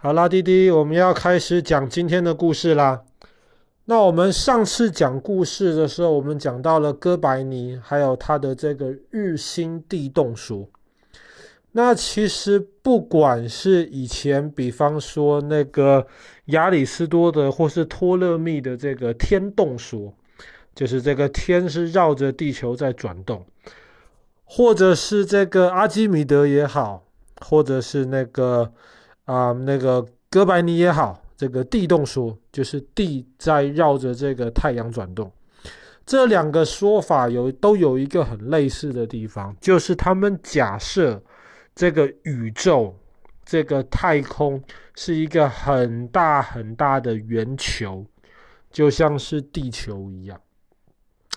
好啦，弟弟，我们要开始讲今天的故事啦。那我们上次讲故事的时候，我们讲到了哥白尼，还有他的这个日心地动说。那其实不管是以前，比方说那个亚里士多德，或是托勒密的这个天动说，就是这个天是绕着地球在转动，或者是这个阿基米德也好，或者是那个。啊，那个哥白尼也好，这个地动说就是地在绕着这个太阳转动。这两个说法有都有一个很类似的地方，就是他们假设这个宇宙、这个太空是一个很大很大的圆球，就像是地球一样。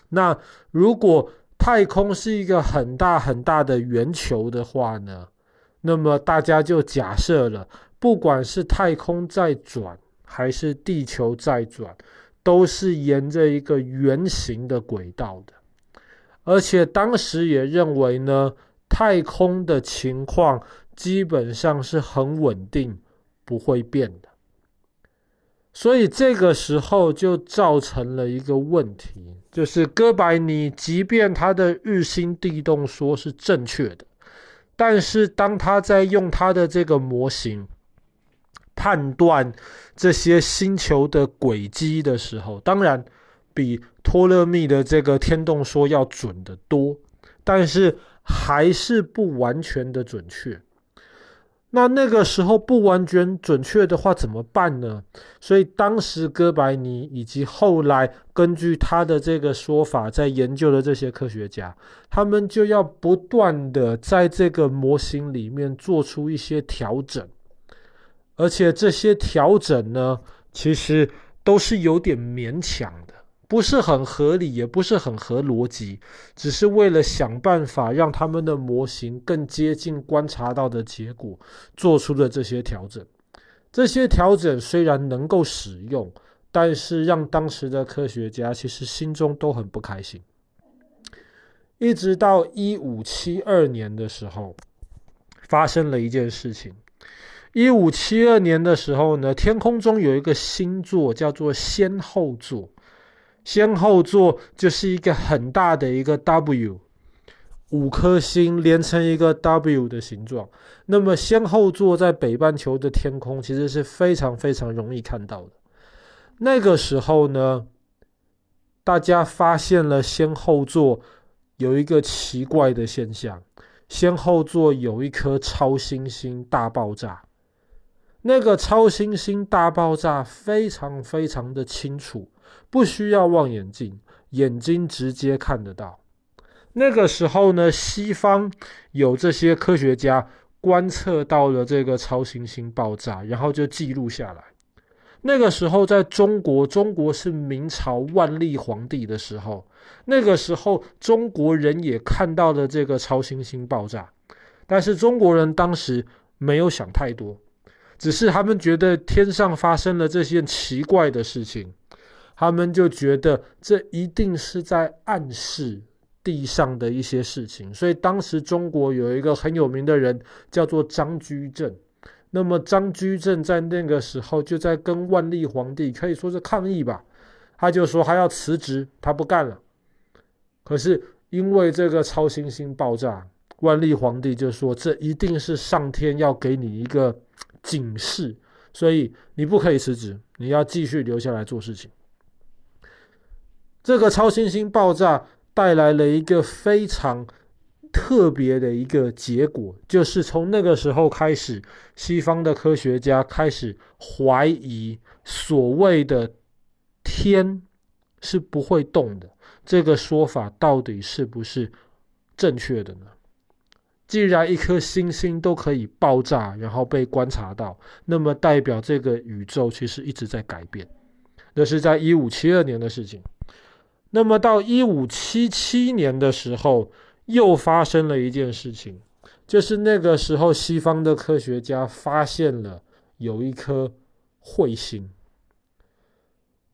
那如果太空是一个很大很大的圆球的话呢？那么大家就假设了，不管是太空在转，还是地球在转，都是沿着一个圆形的轨道的。而且当时也认为呢，太空的情况基本上是很稳定，不会变的。所以这个时候就造成了一个问题，就是哥白尼即便他的日心地动说是正确的。但是，当他在用他的这个模型判断这些星球的轨迹的时候，当然比托勒密的这个天动说要准得多，但是还是不完全的准确。那那个时候不完全准确的话怎么办呢？所以当时哥白尼以及后来根据他的这个说法在研究的这些科学家，他们就要不断的在这个模型里面做出一些调整，而且这些调整呢，其实都是有点勉强的。不是很合理，也不是很合逻辑，只是为了想办法让他们的模型更接近观察到的结果，做出了这些调整。这些调整虽然能够使用，但是让当时的科学家其实心中都很不开心。一直到一五七二年的时候，发生了一件事情。一五七二年的时候呢，天空中有一个星座叫做仙后座。先后座就是一个很大的一个 W，五颗星连成一个 W 的形状。那么先后座在北半球的天空其实是非常非常容易看到的。那个时候呢，大家发现了先后座有一个奇怪的现象：先后座有一颗超新星大爆炸。那个超新星大爆炸非常非常的清楚。不需要望远镜，眼睛直接看得到。那个时候呢，西方有这些科学家观测到了这个超新星爆炸，然后就记录下来。那个时候，在中国，中国是明朝万历皇帝的时候，那个时候中国人也看到了这个超新星爆炸，但是中国人当时没有想太多，只是他们觉得天上发生了这些奇怪的事情。他们就觉得这一定是在暗示地上的一些事情，所以当时中国有一个很有名的人叫做张居正。那么张居正在那个时候就在跟万历皇帝可以说是抗议吧，他就说他要辞职，他不干了。可是因为这个超新星爆炸，万历皇帝就说这一定是上天要给你一个警示，所以你不可以辞职，你要继续留下来做事情。这个超新星爆炸带来了一个非常特别的一个结果，就是从那个时候开始，西方的科学家开始怀疑所谓的天是不会动的这个说法到底是不是正确的呢？既然一颗星星都可以爆炸，然后被观察到，那么代表这个宇宙其实一直在改变。那是在一五七二年的事情。那么到一五七七年的时候，又发生了一件事情，就是那个时候西方的科学家发现了有一颗彗星。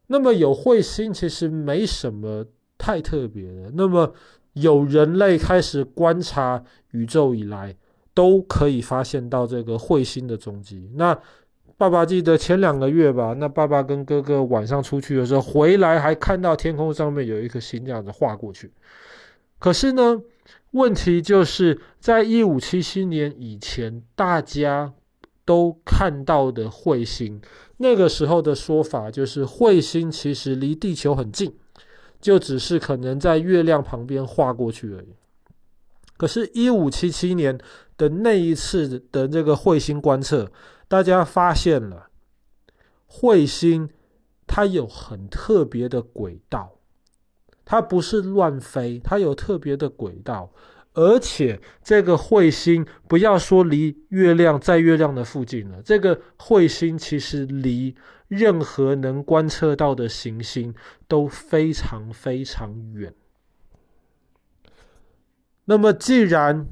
那么有彗星其实没什么太特别的。那么有人类开始观察宇宙以来，都可以发现到这个彗星的踪迹。那爸爸记得前两个月吧，那爸爸跟哥哥晚上出去的时候回来，还看到天空上面有一颗星这样子划过去。可是呢，问题就是在一五七七年以前，大家都看到的彗星，那个时候的说法就是彗星其实离地球很近，就只是可能在月亮旁边划过去而已。可是，一五七七年的那一次的这个彗星观测，大家发现了彗星它有很特别的轨道，它不是乱飞，它有特别的轨道，而且这个彗星不要说离月亮在月亮的附近了，这个彗星其实离任何能观测到的行星都非常非常远。那么，既然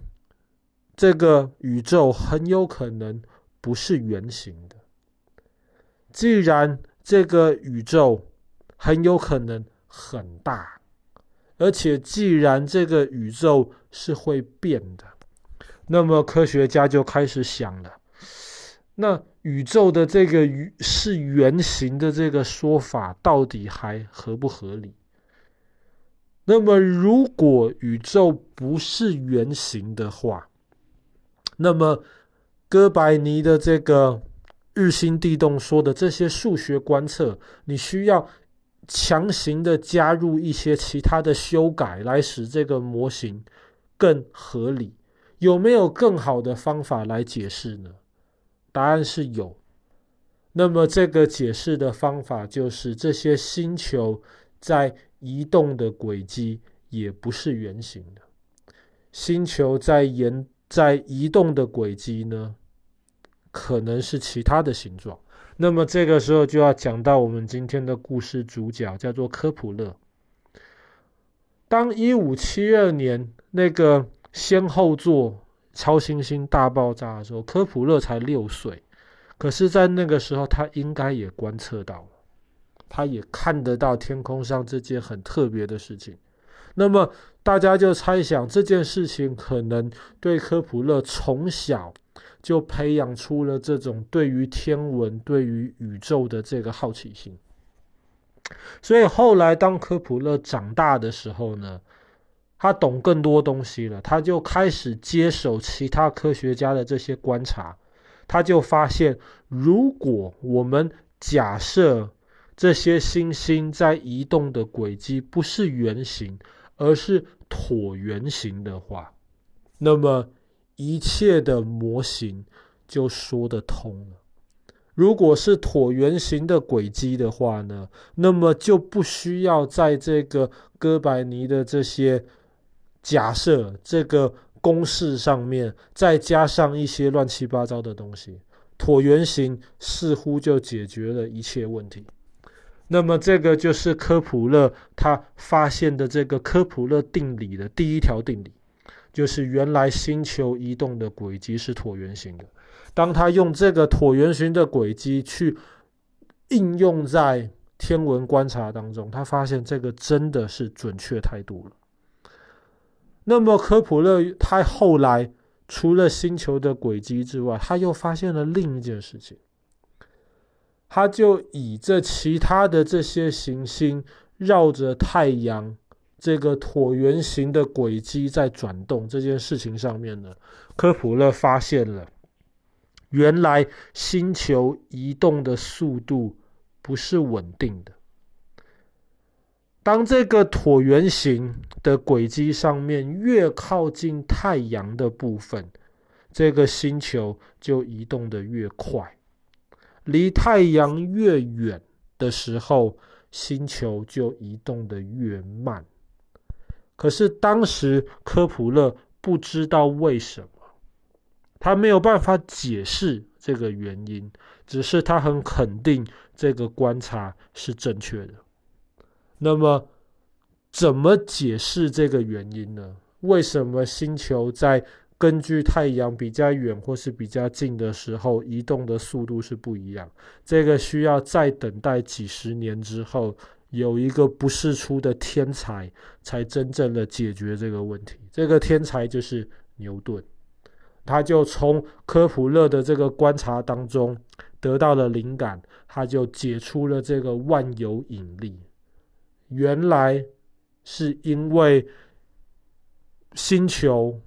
这个宇宙很有可能不是圆形的，既然这个宇宙很有可能很大，而且既然这个宇宙是会变的，那么科学家就开始想了：那宇宙的这个是圆形的这个说法，到底还合不合理？那么，如果宇宙不是圆形的话，那么哥白尼的这个日心地动说的这些数学观测，你需要强行的加入一些其他的修改，来使这个模型更合理。有没有更好的方法来解释呢？答案是有。那么，这个解释的方法就是这些星球在。移动的轨迹也不是圆形的，星球在沿在移动的轨迹呢，可能是其他的形状。那么这个时候就要讲到我们今天的故事主角，叫做科普勒。当一五七二年那个先后座超新星大爆炸的时候，科普勒才六岁，可是，在那个时候他应该也观测到了。他也看得到天空上这件很特别的事情，那么大家就猜想这件事情可能对科普勒从小就培养出了这种对于天文、对于宇宙的这个好奇心。所以后来当科普勒长大的时候呢，他懂更多东西了，他就开始接手其他科学家的这些观察，他就发现，如果我们假设。这些星星在移动的轨迹不是圆形，而是椭圆形的话，那么一切的模型就说得通了。如果是椭圆形的轨迹的话呢，那么就不需要在这个哥白尼的这些假设、这个公式上面再加上一些乱七八糟的东西，椭圆形似乎就解决了一切问题。那么，这个就是科普勒他发现的这个科普勒定理的第一条定理，就是原来星球移动的轨迹是椭圆形的。当他用这个椭圆形的轨迹去应用在天文观察当中，他发现这个真的是准确太多了。那么，科普勒他后来除了星球的轨迹之外，他又发现了另一件事情。他就以这其他的这些行星绕着太阳这个椭圆形的轨迹在转动这件事情上面呢，科普勒发现了，原来星球移动的速度不是稳定的。当这个椭圆形的轨迹上面越靠近太阳的部分，这个星球就移动的越快。离太阳越远的时候，星球就移动得越慢。可是当时科普勒不知道为什么，他没有办法解释这个原因，只是他很肯定这个观察是正确的。那么，怎么解释这个原因呢？为什么星球在根据太阳比较远或是比较近的时候，移动的速度是不一样。这个需要再等待几十年之后，有一个不世出的天才，才真正的解决这个问题。这个天才就是牛顿，他就从科普勒的这个观察当中得到了灵感，他就解出了这个万有引力。原来是因为星球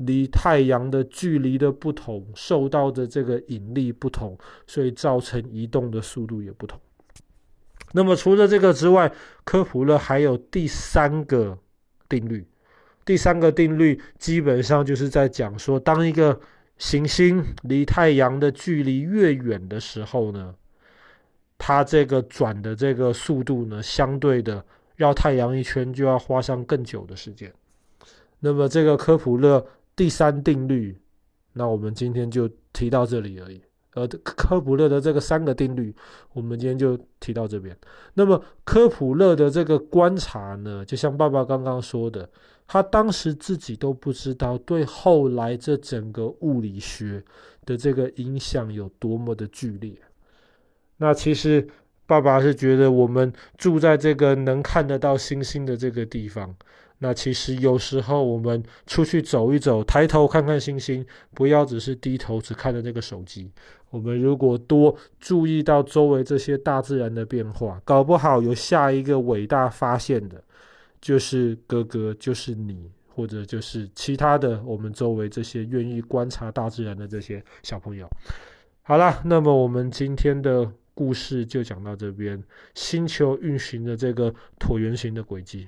离太阳的距离的不同，受到的这个引力不同，所以造成移动的速度也不同。那么除了这个之外，科普勒还有第三个定律。第三个定律基本上就是在讲说，当一个行星离太阳的距离越远的时候呢，它这个转的这个速度呢，相对的绕太阳一圈就要花上更久的时间。那么这个科普勒第三定律，那我们今天就提到这里而已。呃，科普勒的这个三个定律，我们今天就提到这边。那么科普勒的这个观察呢，就像爸爸刚刚说的，他当时自己都不知道，对后来这整个物理学的这个影响有多么的剧烈。那其实爸爸是觉得，我们住在这个能看得到星星的这个地方。那其实有时候我们出去走一走，抬头看看星星，不要只是低头只看着那个手机。我们如果多注意到周围这些大自然的变化，搞不好有下一个伟大发现的，就是哥哥，就是你，或者就是其他的我们周围这些愿意观察大自然的这些小朋友。好了，那么我们今天的故事就讲到这边，星球运行的这个椭圆形的轨迹。